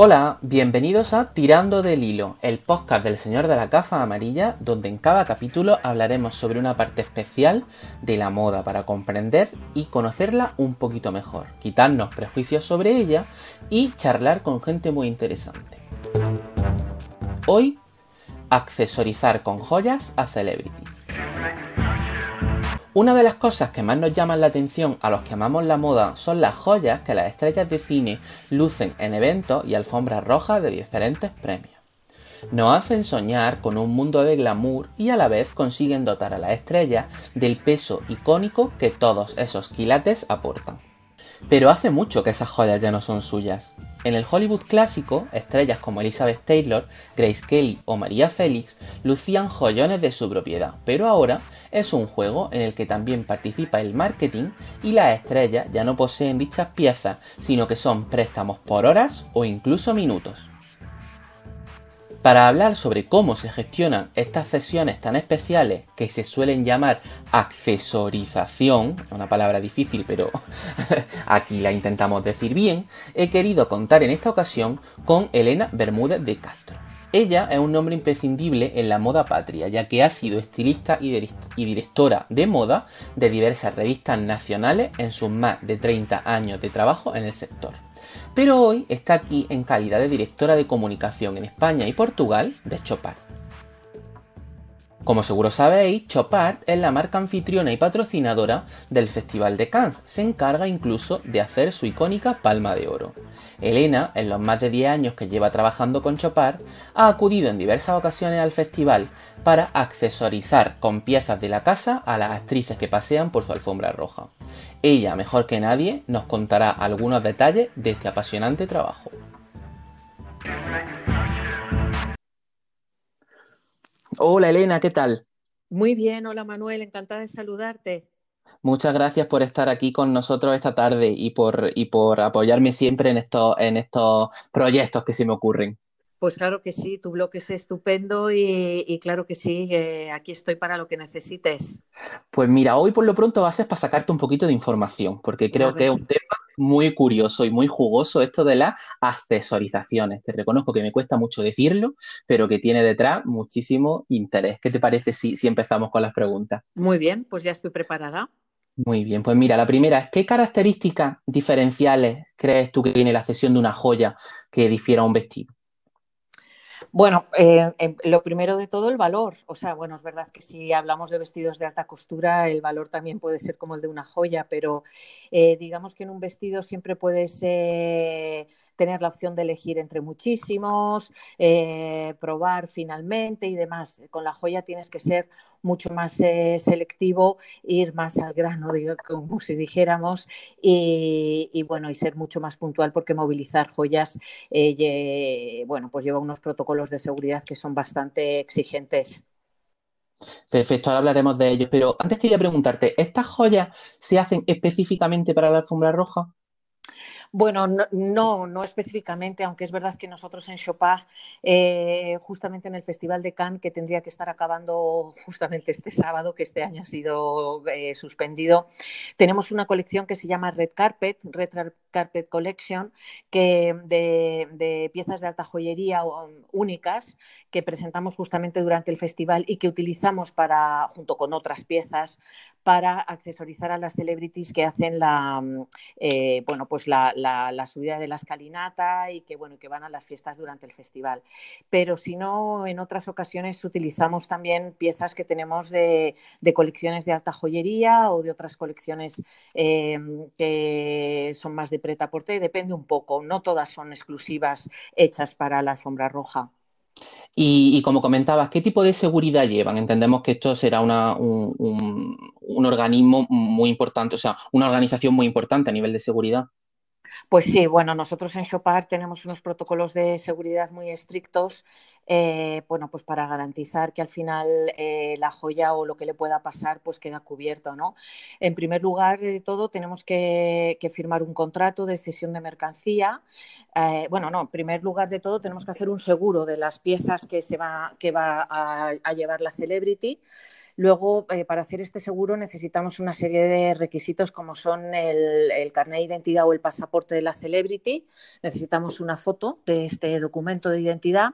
Hola, bienvenidos a Tirando del Hilo, el podcast del Señor de la Cafa Amarilla, donde en cada capítulo hablaremos sobre una parte especial de la moda para comprender y conocerla un poquito mejor, quitarnos prejuicios sobre ella y charlar con gente muy interesante. Hoy, accesorizar con joyas a celebrities. Una de las cosas que más nos llaman la atención a los que amamos la moda son las joyas que las estrellas de cine lucen en eventos y alfombras rojas de diferentes premios. Nos hacen soñar con un mundo de glamour y a la vez consiguen dotar a las estrellas del peso icónico que todos esos quilates aportan. Pero hace mucho que esas joyas ya no son suyas. En el Hollywood clásico, estrellas como Elizabeth Taylor, Grace Kelly o María Félix lucían joyones de su propiedad, pero ahora es un juego en el que también participa el marketing y las estrellas ya no poseen dichas piezas, sino que son préstamos por horas o incluso minutos. Para hablar sobre cómo se gestionan estas sesiones tan especiales que se suelen llamar accesorización, una palabra difícil pero aquí la intentamos decir bien, he querido contar en esta ocasión con Elena Bermúdez de Castro. Ella es un nombre imprescindible en la moda patria, ya que ha sido estilista y directora de moda de diversas revistas nacionales en sus más de 30 años de trabajo en el sector pero hoy está aquí en calidad de directora de comunicación en España y Portugal de Chopard. Como seguro sabéis, Chopard es la marca anfitriona y patrocinadora del Festival de Cannes. Se encarga incluso de hacer su icónica palma de oro. Elena, en los más de 10 años que lleva trabajando con Chopard, ha acudido en diversas ocasiones al festival para accesorizar con piezas de la casa a las actrices que pasean por su alfombra roja. Ella, mejor que nadie, nos contará algunos detalles de este apasionante trabajo. Hola Elena, ¿qué tal? Muy bien, hola Manuel, encantada de saludarte. Muchas gracias por estar aquí con nosotros esta tarde y por, y por apoyarme siempre en estos, en estos proyectos que se me ocurren. Pues claro que sí, tu blog es estupendo y, claro que sí, aquí estoy para lo que necesites. Pues mira, hoy por lo pronto va a ser para sacarte un poquito de información, porque creo que es un tema muy curioso y muy jugoso esto de las accesorizaciones. Te reconozco que me cuesta mucho decirlo, pero que tiene detrás muchísimo interés. ¿Qué te parece si, si empezamos con las preguntas? Muy bien, pues ya estoy preparada. Muy bien, pues mira, la primera es, ¿qué características diferenciales crees tú que tiene la cesión de una joya que difiera a un vestido? Bueno, eh, em, lo primero de todo, el valor. O sea, bueno, es verdad que si hablamos de vestidos de alta costura, el valor también puede ser como el de una joya, pero eh, digamos que en un vestido siempre puedes eh, tener la opción de elegir entre muchísimos, probar finalmente y demás. Con la joya tienes que ser mucho más selectivo, ir más al grano, como si dijéramos, y, bueno, y ser mucho más puntual porque movilizar joyas, bueno, pues lleva unos protocolos los de seguridad que son bastante exigentes. Perfecto, ahora hablaremos de ellos, pero antes quería preguntarte, ¿estas joyas se hacen específicamente para la alfombra roja? Bueno, no, no, específicamente, aunque es verdad que nosotros en Chopin, eh, justamente en el Festival de Cannes, que tendría que estar acabando justamente este sábado, que este año ha sido eh, suspendido, tenemos una colección que se llama Red Carpet, Red Carpet Collection, que de, piezas de alta joyería únicas que presentamos justamente durante el festival y que utilizamos para, junto con otras piezas, para accesorizar a las celebrities que hacen la, eh, bueno, pues la, la, subida de la escalinata y que, bueno, que van a las fiestas durante el festival. Pero si no, en otras ocasiones utilizamos también piezas que tenemos de, colecciones de alta joyería o de otras colecciones em, que son más de preta porte, depende un poco, no todas son exclusivas hechas para la alfombra roja. Y, como comentabas, ¿qué tipo de seguridad llevan? Entendemos que esto será un, un, organismo muy importante, o sea, una organización muy importante a nivel de seguridad. Pues sí, bueno, nosotros en Chopard tenemos unos protocolos de seguridad muy estrictos, eh, bueno, pues para garantizar que al final eh, la joya o lo que le pueda pasar, pues queda cubierto, ¿no? En primer lugar de todo, tenemos que, firmar un contrato de cesión de mercancía. Eh, bueno, no, en primer lugar de todo, tenemos que hacer un seguro de las piezas que se va, que va a llevar la celebrity Luego, eh, para hacer este seguro necesitamos una serie de requisitos como son el, carnet de identidad o el pasaporte de la celebrity. Necesitamos una foto de este documento de identidad.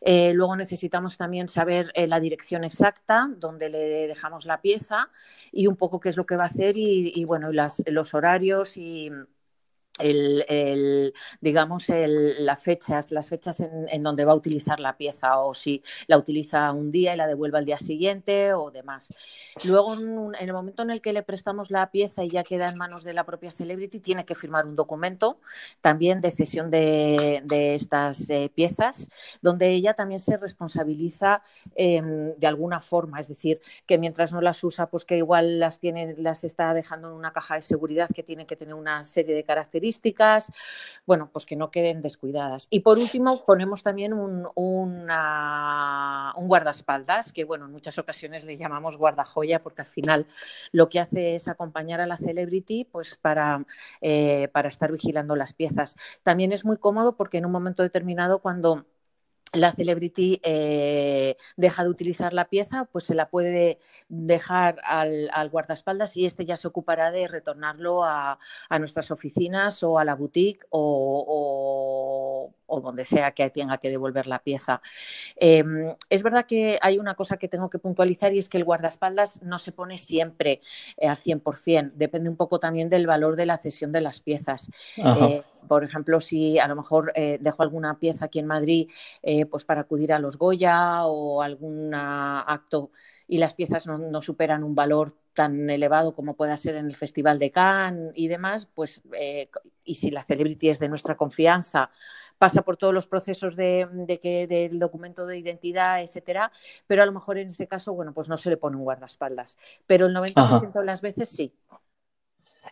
Eh, luego necesitamos también saber eh, la dirección exacta donde le dejamos la pieza y un poco qué es lo que va a hacer y, bueno, los horarios y el, digamos, las fechas, las fechas en, donde va a utilizar la pieza o si la utiliza un día y la devuelve al día siguiente o demás. Luego, en, el momento en el que le prestamos la pieza y ya queda en manos de la propia celebrity, tiene que firmar un documento también de cesión de, estas eh, piezas, donde ella también se responsabiliza em, de alguna forma, es decir, que mientras no las usa, pues que igual las tiene, las está dejando en una caja de seguridad que tiene que tener una serie de características bueno, pues que no queden descuidadas. Y por último, ponemos también un, un guardaespaldas, que bueno, en muchas ocasiones le llamamos guardajoya, porque al final lo que hace es acompañar a la celebrity pues para, eh, para estar vigilando las piezas. También es muy cómodo porque en un momento determinado, cuando la celebrity eh, deja de utilizar la pieza, pues se la puede dejar al, guardaespaldas y este ya se ocupará de retornarlo a, nuestras oficinas o a la boutique o, donde sea que tenga que devolver la pieza. Em, es verdad que hay una cosa que tengo que puntualizar y es que el guardaespaldas no se pone siempre eh, al 100%, depende un poco también del valor de la cesión de las piezas por ejemplo, si a lo mejor eh, dejo alguna pieza aquí en Madrid eh, pues para acudir a los Goya o algún acto y las piezas no, superan un valor tan elevado como pueda ser en el Festival de Cannes y demás, pues eh, y si la celebrity es de nuestra confianza, pasa por todos los procesos de, que, del documento de identidad, etcétera, pero a lo mejor en ese caso, bueno, pues no se le pone un guardaespaldas. Pero el 90% de las veces sí.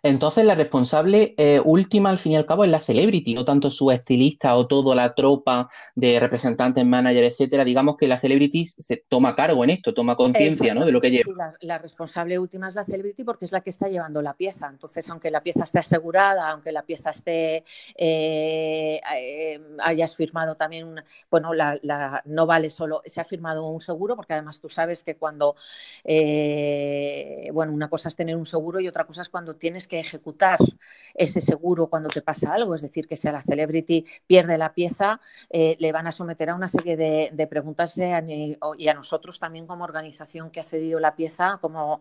Entonces, la responsable eh, última, al fin y al cabo, es la celebrity, no tanto su estilista o toda la tropa de representantes, managers, etcétera. Digamos que la celebrity se toma cargo en esto, toma conciencia ¿no? de lo que lleva. Sí, la, responsable última es la celebrity porque es la que está llevando la pieza. Entonces, aunque la pieza esté asegurada, aunque la pieza esté, eh, eh, hayas firmado también, bueno, la, no vale solo, se ha firmado un seguro, porque además tú sabes que cuando, bueno, una cosa es tener un seguro y otra cosa es cuando tienes que ejecutar ese seguro cuando te pasa algo, es decir, que si la celebrity pierde la pieza, eh, le van a someter a una serie de, preguntas eh, y a nosotros también como organización que ha cedido la pieza, como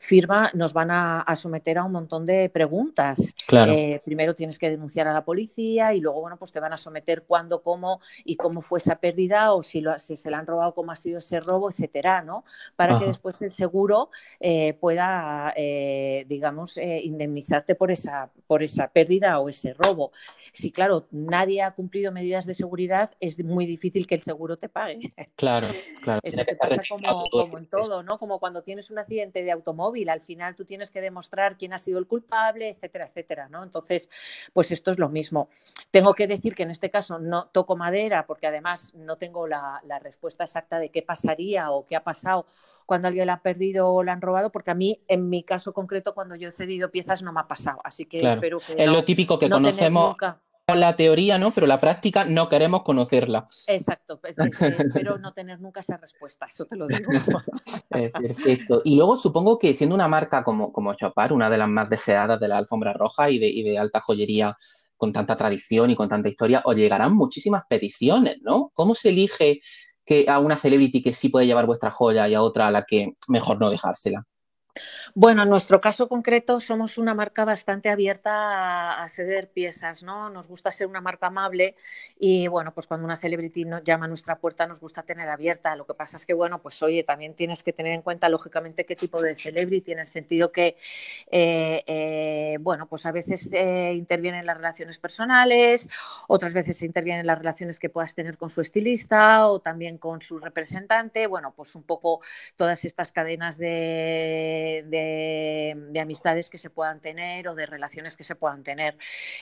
firma, nos van a, someter a un montón de preguntas. Eh, primero tienes que denunciar a la policía y luego, bueno, pues te van a someter cuándo, cómo y cómo fue esa pérdida o si, lo, si se la han robado, cómo ha sido ese robo, etcétera, ¿no? Para que después el seguro pueda, digamos, indemnizarte por esa, por esa pérdida o ese robo. Si, claro, nadie ha cumplido medidas de seguridad, es muy difícil que el seguro te pague. Claro, claro. Eso te pasa como, en todo, ¿no? Como cuando tienes un accidente de automóvil, al final tú tienes que demostrar quién ha sido el culpable, etcétera, etcétera, ¿no? Entonces, pues esto es lo mismo. Tengo que decir que en este caso no toco madera porque además no tengo la, la respuesta exacta de qué pasaría o qué ha pasado cuando alguien la ha perdido o la han robado, porque a mí, en mi caso concreto, cuando yo he cedido piezas no me ha pasado. Así que espero que. Es lo típico que conocemos. La teoría, ¿no? Pero la práctica no queremos conocerla. Exacto, pues, espero no tener nunca esa respuesta, eso te lo digo. Perfecto. Y luego supongo que siendo una marca como, como Chopar, una de las más deseadas de la alfombra roja y de, y de alta joyería con tanta tradición y con tanta historia, os llegarán muchísimas peticiones, ¿no? ¿Cómo se elige que a una celebrity que sí puede llevar vuestra joya y a otra a la que mejor no dejársela? Bueno, en nuestro caso concreto somos una marca bastante abierta a, ceder piezas, ¿no? Nos gusta ser una marca amable y bueno, pues cuando una celebrity nos llama a nuestra puerta nos gusta tener abierta. Lo que pasa es que bueno, pues oye, también tienes que tener en cuenta lógicamente qué tipo de celebrity, en el sentido que eh, eh, bueno, pues a veces eh, intervienen las relaciones personales, otras veces intervienen las relaciones que puedas tener con su estilista o también con su representante. Bueno, pues un poco todas estas cadenas de de, amistades que se puedan tener o de relaciones que se puedan tener.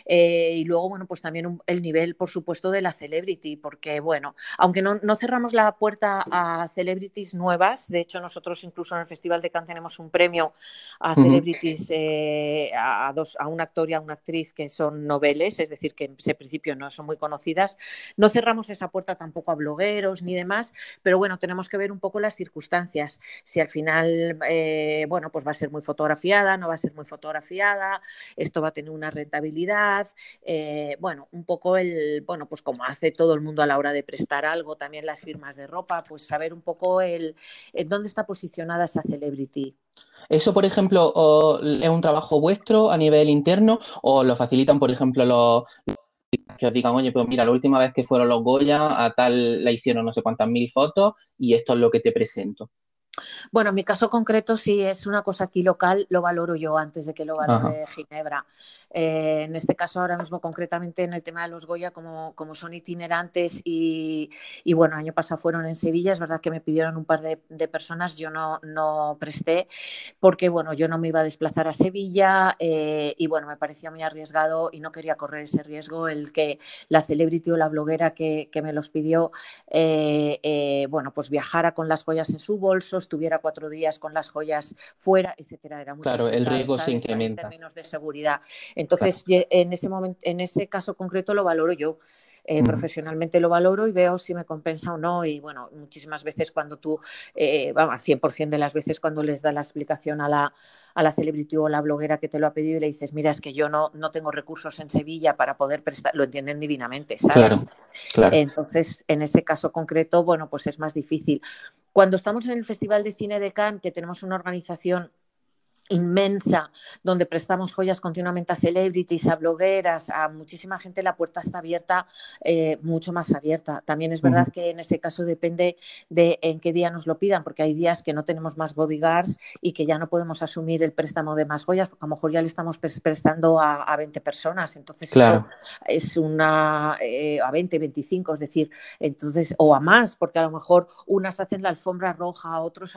Eh, y luego, bueno, pues también el nivel, por supuesto, de la celebrity, porque, bueno, aunque no, no, cerramos la puerta a celebrities nuevas, de hecho, nosotros incluso en el Festival de Cannes tenemos un premio a celebrities, eh, a, dos, a un actor y a una actriz que son noveles, es decir, que en ese principio no son muy conocidas. No cerramos esa puerta tampoco a blogueros ni demás, pero bueno, tenemos que ver un poco las circunstancias. Si al final, eh, bueno, pues va a ser muy fotografiada, no va a ser muy fotografiada, esto va a tener una rentabilidad, eh, bueno, un poco el, bueno, pues como hace todo el mundo a la hora de prestar algo, también las firmas de ropa, pues saber un poco el, dónde está posicionada esa celebrity. ¿Eso, por ejemplo, es un trabajo vuestro a nivel interno o lo facilitan, por ejemplo, los, que os digan, oye, pues mira, la última vez que fueron los Goya, a tal la hicieron no sé cuántas mil fotos y esto es lo que te presento. Bueno, en mi caso concreto, si es una cosa aquí local, lo valoro yo antes de que lo valore Ginebra. Eh, en este caso, ahora mismo, concretamente en el tema de los Goya, como, como son itinerantes y, y, bueno, año pasado fueron en Sevilla, es verdad que me pidieron un par de, personas, yo no, no, presté porque, bueno, yo no me iba a desplazar a Sevilla eh, y, bueno, me parecía muy arriesgado y no quería correr ese riesgo el que la celebrity o la bloguera que, que me los pidió, eh, bueno, pues viajara con las joyas en su bolso, estuviera cuatro días con las joyas fuera, etcétera. Era muy claro, el riesgo se incrementa. En términos de seguridad. Entonces, en ese momento, en ese caso concreto lo valoro yo. Eh, profesionalmente lo valoro y veo si me compensa o no. Y bueno, muchísimas veces cuando tú, eh, vamos, 100% de las veces cuando les da la explicación a la, a la celebrity o la bloguera que te lo ha pedido y le dices, mira, es que yo no, no tengo recursos en Sevilla para poder prestar, lo entienden divinamente, ¿sabes? Entonces, en ese caso concreto, bueno, pues es más difícil. Cuando estamos en el Festival de Cine de Cannes, que tenemos una organización inmensa donde prestamos joyas continuamente a celebrities, a blogueras, a muchísima gente, la puerta está abierta, eh, mucho más abierta. También es verdad que en ese caso depende de en qué día nos lo pidan, porque hay días que no tenemos más bodyguards y que ya no podemos asumir el préstamo de más joyas, porque a lo mejor ya le estamos prestando a, 20 personas, entonces eso es una, eh, a 20, 25, es decir, entonces, o a más, porque a lo mejor unas hacen la alfombra roja, otros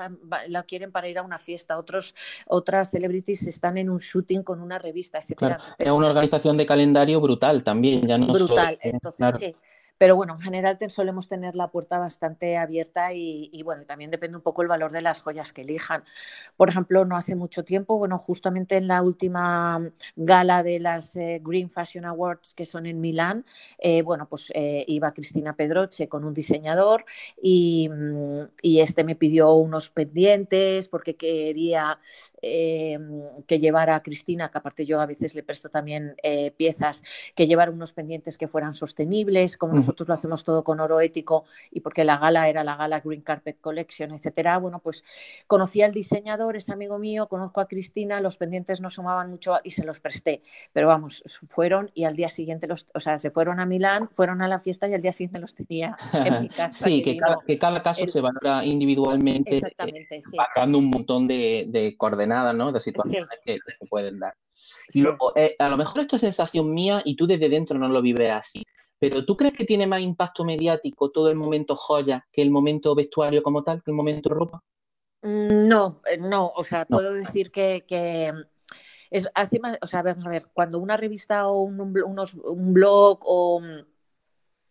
la quieren para ir a una fiesta, otros, otras celebrities están en un shooting con una revista, etc. es una organización de calendario brutal también, ya no Brutal, entonces sí. Pero bueno, en general solemos tener la puerta bastante abierta y, bueno, también depende un poco el valor de las joyas que elijan. Por ejemplo, no hace mucho tiempo, bueno, justamente en la última gala de las eh, Green Fashion Awards que son en Milán, eh, bueno, pues eh, iba Cristina Pedroche con un diseñador y, mm, y, este me pidió unos pendientes porque quería que llevara a Cristina, que aparte yo a veces le presto también piezas, que llevara unos pendientes que fueran sostenibles, como nosotros lo hacemos todo con oro ético y porque la gala era la gala Green Carpet Collection, etcétera, bueno, pues conocí al diseñador, es amigo mío, conozco a Cristina, los pendientes no sumaban mucho y se los presté, pero vamos, fueron y al día siguiente los, o sea, se fueron a Milán, fueron a la fiesta y al día siguiente los tenía en mi casa. sí, que, cada, caso se valora individualmente, Exactamente, eh, un montón de, coordenadas, ¿no? De situaciones que, se pueden dar. Y luego, eh, a lo mejor esto es sensación mía y tú desde dentro no lo vives así, pero ¿tú crees que tiene más impacto mediático todo el momento joya que el momento vestuario como tal, que el momento ropa? Mm, no, eh, no, o sea, puedo decir que, es encima, o sea, vamos a ver, cuando una revista o un, un blog o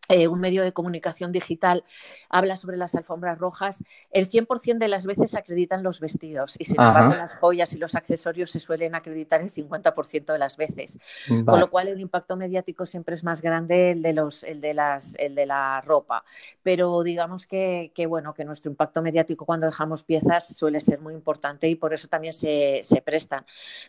eh, un medio de comunicación digital habla sobre las alfombras rojas, el 100% de las veces acreditan los vestidos y sin embargo las joyas y los accesorios se suelen acreditar el 50% de las veces. Con lo cual el impacto mediático siempre es más grande el de, los, el de, las, el de la ropa. Pero digamos que, bueno, que nuestro impacto mediático cuando dejamos piezas suele ser muy importante y por eso también se, prestan.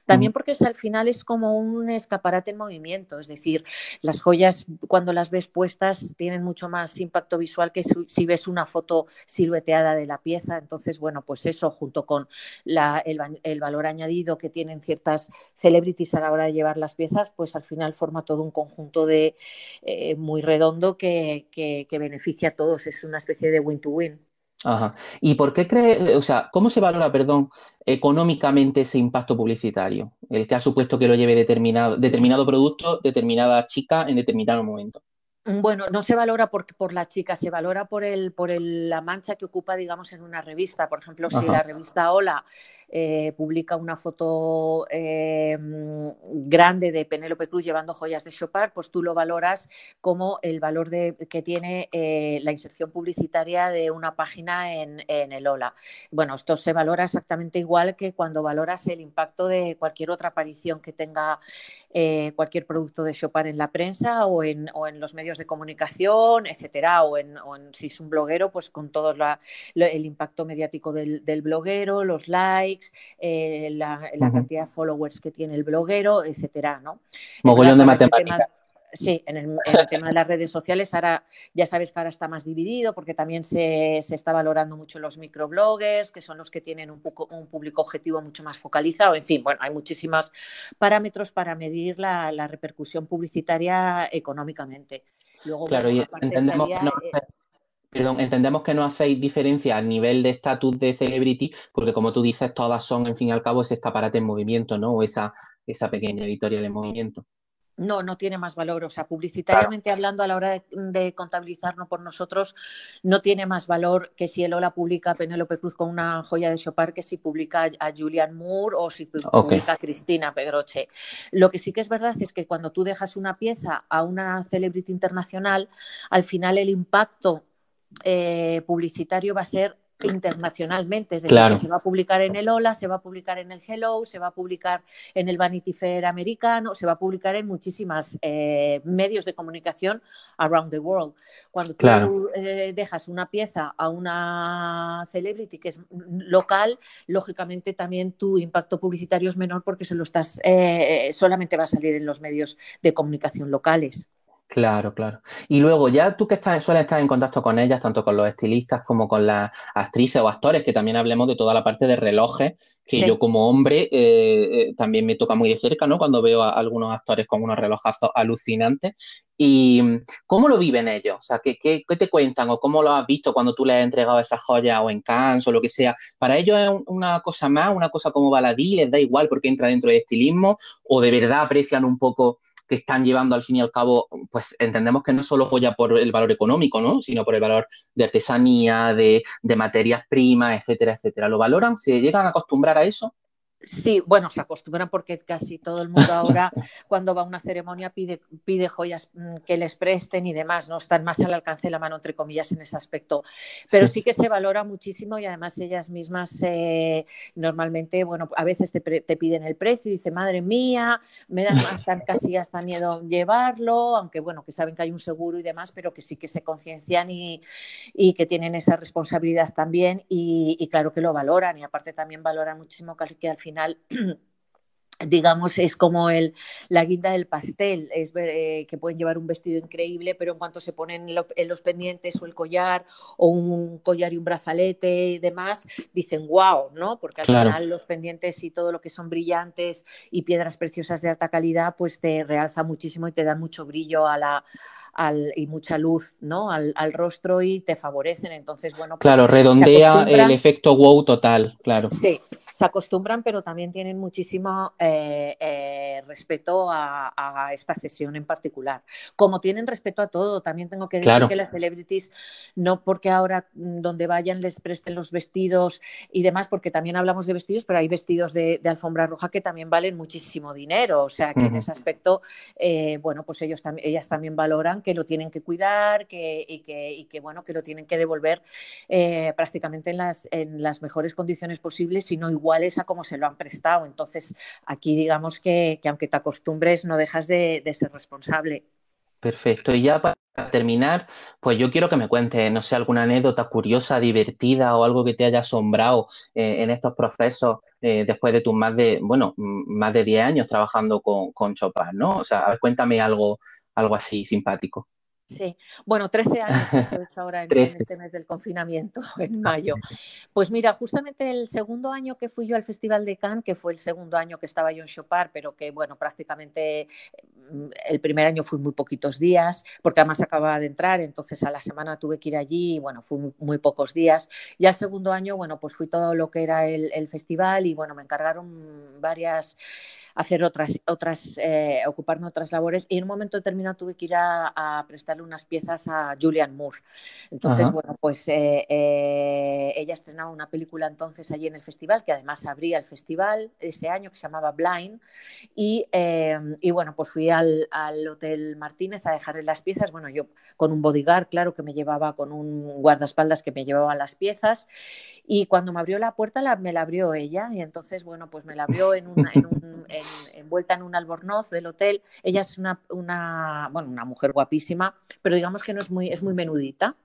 También porque al final es como un escaparate en movimiento, es decir, las joyas cuando las ves puestas tienen mucho más impacto visual que si ves una foto silueteada de la pieza. Entonces, bueno, pues eso junto con el, valor añadido que tienen ciertas celebrities a la hora de llevar las piezas, pues al final forma todo un conjunto de eh, muy redondo que, beneficia a todos. Es una especie de win-to-win. Ajá. ¿Y por qué cree, o sea, cómo se valora, perdón, económicamente ese impacto publicitario? El que ha supuesto que lo lleve determinado, determinado producto, determinada chica en determinado momento. Bueno, no se valora por, por la chica, se valora por, el, por la mancha que ocupa, digamos, en una revista. Por ejemplo, si la revista Hola eh, publica una foto eh, grande de Penélope Cruz llevando joyas de Chopard, pues tú lo valoras como el valor de, que tiene eh, la inserción publicitaria de una página en, en, el Hola. Bueno, esto se valora exactamente igual que cuando valoras el impacto de cualquier otra aparición que tenga cualquier producto de Chopard en la prensa o en, o en los medios de comunicación, etcétera, o en, si es un bloguero, pues con todo el impacto mediático del, bloguero, los likes, eh, la, cantidad de followers que tiene el bloguero, etcétera, ¿no? Mogollón de matemáticas. Sí, en el, tema de las redes sociales, ahora ya sabes que ahora está más dividido porque también se, está valorando mucho los microbloggers, que son los que tienen un, poco, un público objetivo mucho más focalizado. En fin, bueno, hay muchísimos parámetros para medir la, repercusión publicitaria económicamente. Luego, claro, y entendemos que no, eh, perdón, entendemos que no hacéis diferencia a nivel de estatus de celebrity, porque como tú dices, todas son, en fin y al cabo, ese escaparate en movimiento, ¿no? O esa, esa pequeña editorial en movimiento. No, no tiene más valor. O sea, publicitariamente hablando, a la hora de, contabilizarnos por nosotros, no tiene más valor que si el Ola publica a Penélope Cruz con una joya de Chopard que si publica a Julian Moore o si publica a Cristina Pedroche. Lo que sí que es verdad es que cuando tú dejas una pieza a una celebrity internacional, al final el impacto eh, publicitario va a ser internacionalmente, es decir, que se va a publicar en el Hola, se va a publicar en el Hello, se va a publicar en el Vanity Fair americano, se va a publicar en muchísimas eh, medios de comunicación around the world. Cuando tú eh, dejas una pieza a una celebrity que es local, lógicamente también tu impacto publicitario es menor porque se lo estás eh, solamente va a salir en los medios de comunicación locales. Claro, claro. Y luego, ya tú que estás, sueles estar en contacto con ellas, tanto con los estilistas como con las actrices o actores, que también hablemos de toda la parte de relojes, que yo como hombre eh, eh, también me toca muy de cerca, ¿no? Cuando veo a algunos actores con unos relojazos alucinantes. ¿Y cómo lo viven ellos? O sea, ¿qué, qué, qué te cuentan o cómo lo has visto cuando tú les has entregado esas joyas o en Cannes o lo que sea? ¿Para ellos es una cosa más, una cosa como baladí, les da igual porque entra dentro del estilismo o de verdad aprecian un poco que están llevando al fin y al cabo, pues entendemos que no solo joya por el valor económico, ¿no? Sino por el valor de artesanía, de, de materias primas, etcétera, etcétera. ¿Lo valoran? ¿Se llegan a acostumbrar a eso? Sí, bueno, se acostumbran porque casi todo el mundo ahora cuando va a una ceremonia pide, pide joyas mm, que les presten y demás, no están más al alcance de la mano, entre comillas, en ese aspecto. Pero sí, que se valora muchísimo y además ellas mismas eh, normalmente, bueno, a veces te, piden el precio y dice, madre mía, me dan hasta, casi hasta miedo llevarlo, aunque bueno, que saben que hay un seguro y demás, pero que sí que se conciencian y, y, que tienen esa responsabilidad también y, y, claro que lo valoran y aparte también valoran muchísimo que al final final digamos, es como el, la guinda del pastel, es eh, que pueden llevar un vestido increíble, pero en cuanto se ponen en los pendientes o el collar o un collar y un brazalete y demás, dicen wow, ¿no? Porque al final los pendientes y todo lo que son brillantes y piedras preciosas de alta calidad, pues te realza muchísimo y te dan mucho brillo a la, y mucha luz ¿no? Al, rostro y te favorecen. Entonces, bueno. Pues claro, redondea el efecto wow total, claro. Sí, se acostumbran, pero también tienen muchísimo eh, eh, respeto a, esta cesión en particular. Como tienen respeto a todo, también tengo que decir que las celebrities, no porque ahora mm, donde vayan les presten los vestidos y demás, porque también hablamos de vestidos, pero hay vestidos de, alfombra roja que también valen muchísimo dinero. O sea que en ese aspecto, eh, bueno, pues ellos ellas también valoran que lo tienen que cuidar que, y, que, que, bueno, que lo tienen que devolver eh, prácticamente en las, en las mejores condiciones posibles, sino iguales a como se lo han prestado. Entonces, aquí digamos que, aunque te acostumbres, no dejas de, ser responsable. Perfecto. Y ya para terminar, pues yo quiero que me cuentes, no sé, alguna anécdota curiosa, divertida o algo que te haya asombrado eh, en estos procesos eh, después de tus más de, bueno, más de 10 años trabajando con, con Chopin, ¿no? O sea, cuéntame algo, algo así simpático. Sí, bueno, 13 años que he hecho ahora en, este mes del confinamiento, en mayo. Pues mira, justamente el segundo año que fui yo al Festival de Cannes, que fue el segundo año que estaba yo en Chopard, pero que bueno, prácticamente mm, el primer año fui muy poquitos días, porque además acababa de entrar, entonces a la semana tuve que ir allí y bueno, fui muy, pocos días. Y al segundo año, bueno, pues fui todo lo que era el, el festival y bueno, me encargaron varias hacer otras, otras eh, ocuparme otras labores. Y en un momento determinado tuve que ir a, prestarle unas piezas a Julian Moore. Entonces, bueno, pues eh, eh, ella estrenaba una película entonces allí en el festival, que además abría el festival ese año, que se llamaba Blind, y, y bueno, pues fui al, al, Hotel Martínez a dejarle las piezas, bueno, yo con un bodyguard, claro, que me llevaba, con un guardaespaldas que me llevaba las piezas, y cuando me abrió la puerta la, me la abrió ella, y entonces, bueno, pues me la abrió en, una, en un, envuelta en un albornoz del hotel. Ella es una, una, bueno, una mujer guapísima, pero digamos que no es muy, es muy menudita.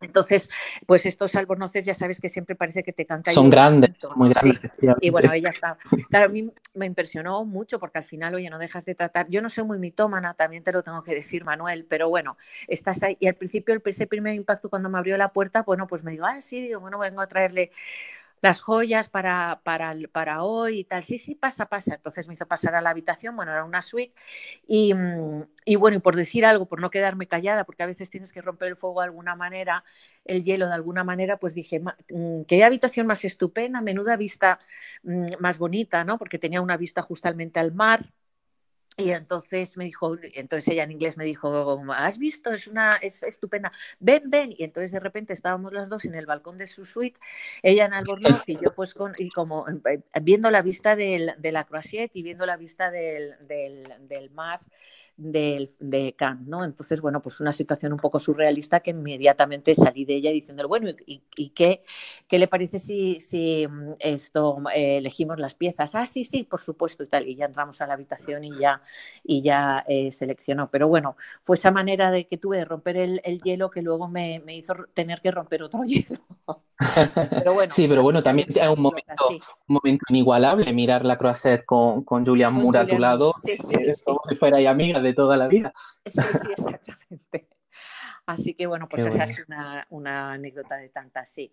Entonces, pues estos albornoces ya sabes que siempre parece que te cantan. Son grandes, muy grandes. Y bueno, ella está. Claro, a mí me impresionó mucho porque al final, oye, no dejas de tratar. Yo no soy muy mitómana, también te lo tengo que decir, Manuel, pero bueno, estás ahí. Y al principio, ese primer impacto cuando me abrió la puerta, bueno, pues me digo, ah, sí, digo, bueno, vengo a traerle las joyas para, para, para, hoy y tal. Sí, sí, pasa, pasa. Entonces me hizo pasar a la habitación, bueno, era una suite. Y, y, bueno, y por decir algo, por no quedarme callada, porque a veces tienes que romper el fuego de alguna manera, el hielo de alguna manera, pues dije, mm, qué habitación más estupenda, menuda vista mm, más bonita, ¿no? Porque tenía una vista justamente al mar y entonces me dijo, entonces ella en inglés me dijo, ¿has visto? Es una, es estupenda, ven, ven. Y entonces de repente estábamos las dos en el balcón de su suite, ella en Albornoz y yo pues con, y como eh, viendo la vista del, de la Croisiette y viendo la vista del, del, del mar de, de Cannes, ¿no? Entonces, bueno, pues una situación un poco surrealista que inmediatamente salí de ella diciéndole, bueno, ¿y, y qué, qué, le parece si, si mm, esto eh, elegimos las piezas? Ah, sí, sí, por supuesto, y tal. Y ya entramos a la habitación y ya, y ya eh, seleccionó. Pero bueno, fue esa manera de que tuve de romper el, el hielo que luego me, me, hizo tener que romper otro hielo. pero bueno, sí, pero bueno, también es un momento, un momento inigualable mirar la Croisette con, con Julian Moore a tu lado, sí, sí, como si fuera amiga de toda la vida. Sí, sí, exactamente. Así que bueno, pues esa es una, una, anécdota de tantas, sí.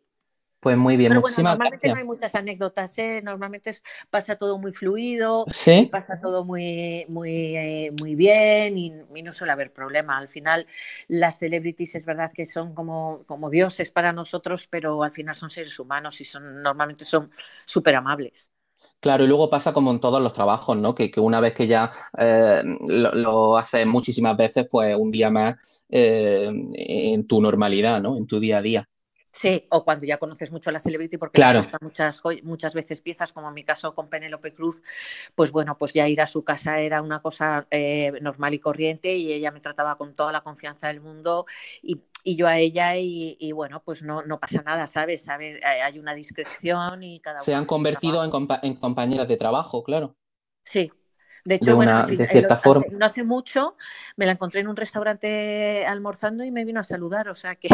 Pues muy bien, Pero bueno, normalmente no hay muchas anécdotas, ¿eh? normalmente pasa todo muy fluido, ¿Sí? pasa todo muy, muy, eh, muy bien y, y, no suele haber problema. Al final, las celebrities es verdad que son como, como dioses para nosotros, pero al final son seres humanos y son normalmente son súper amables. Claro, y luego pasa como en todos los trabajos, ¿no? Que, que una vez que ya eh, lo, lo, haces muchísimas veces, pues un día más en tu normalidad, ¿no? En tu día a día. Sí, o cuando ya conoces mucho a la celebrity porque claro. muchas, muchas veces piezas, como en mi caso con Penélope Cruz, pues bueno, pues ya ir a su casa era una cosa eh, normal y corriente y ella me trataba con toda la confianza del mundo y, y yo a ella y, y, bueno, pues no, no pasa nada, ¿sabes? ¿sabes? Hay una discreción y cada Se han convertido en, compa en, compañeras de trabajo, claro. Sí, de hecho, de, una, bueno, de cierta hace, forma. no hace mucho me la encontré en un restaurante almorzando y me vino a saludar, o sea que...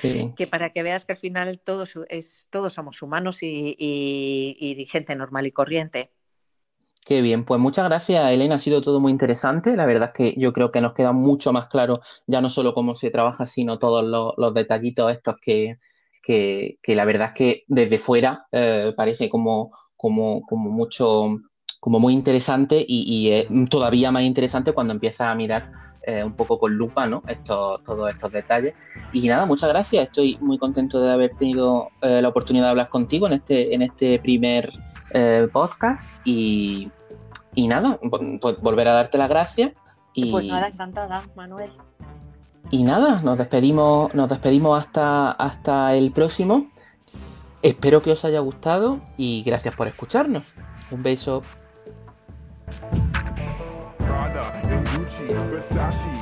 Sí. que para que veas que al final todos, es, todos somos humanos y, y, y, gente normal y corriente. Qué bien, pues muchas gracias Elena, ha sido todo muy interesante. La verdad es que yo creo que nos queda mucho más claro ya no solo cómo se trabaja, sino todos los, los detallitos estos que, que, que, la verdad es que desde fuera eh, parece como, como, como mucho como muy interesante y, y eh, todavía más interesante cuando empiezas a mirar eh, un poco con lupa ¿no? estos, todos estos detalles. Y nada, muchas gracias. Estoy muy contento de haber tenido eh, la oportunidad de hablar contigo en este, en este primer eh, podcast. Y, y nada, pues volver a darte las gracias. Y, pues nada, encantada, Manuel. Y nada, nos despedimos, nos despedimos hasta, hasta el próximo. Espero que os haya gustado y gracias por escucharnos. Un beso. Prada and Gucci, Versace,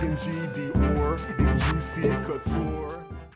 D&G, Dior, and Juicy Couture.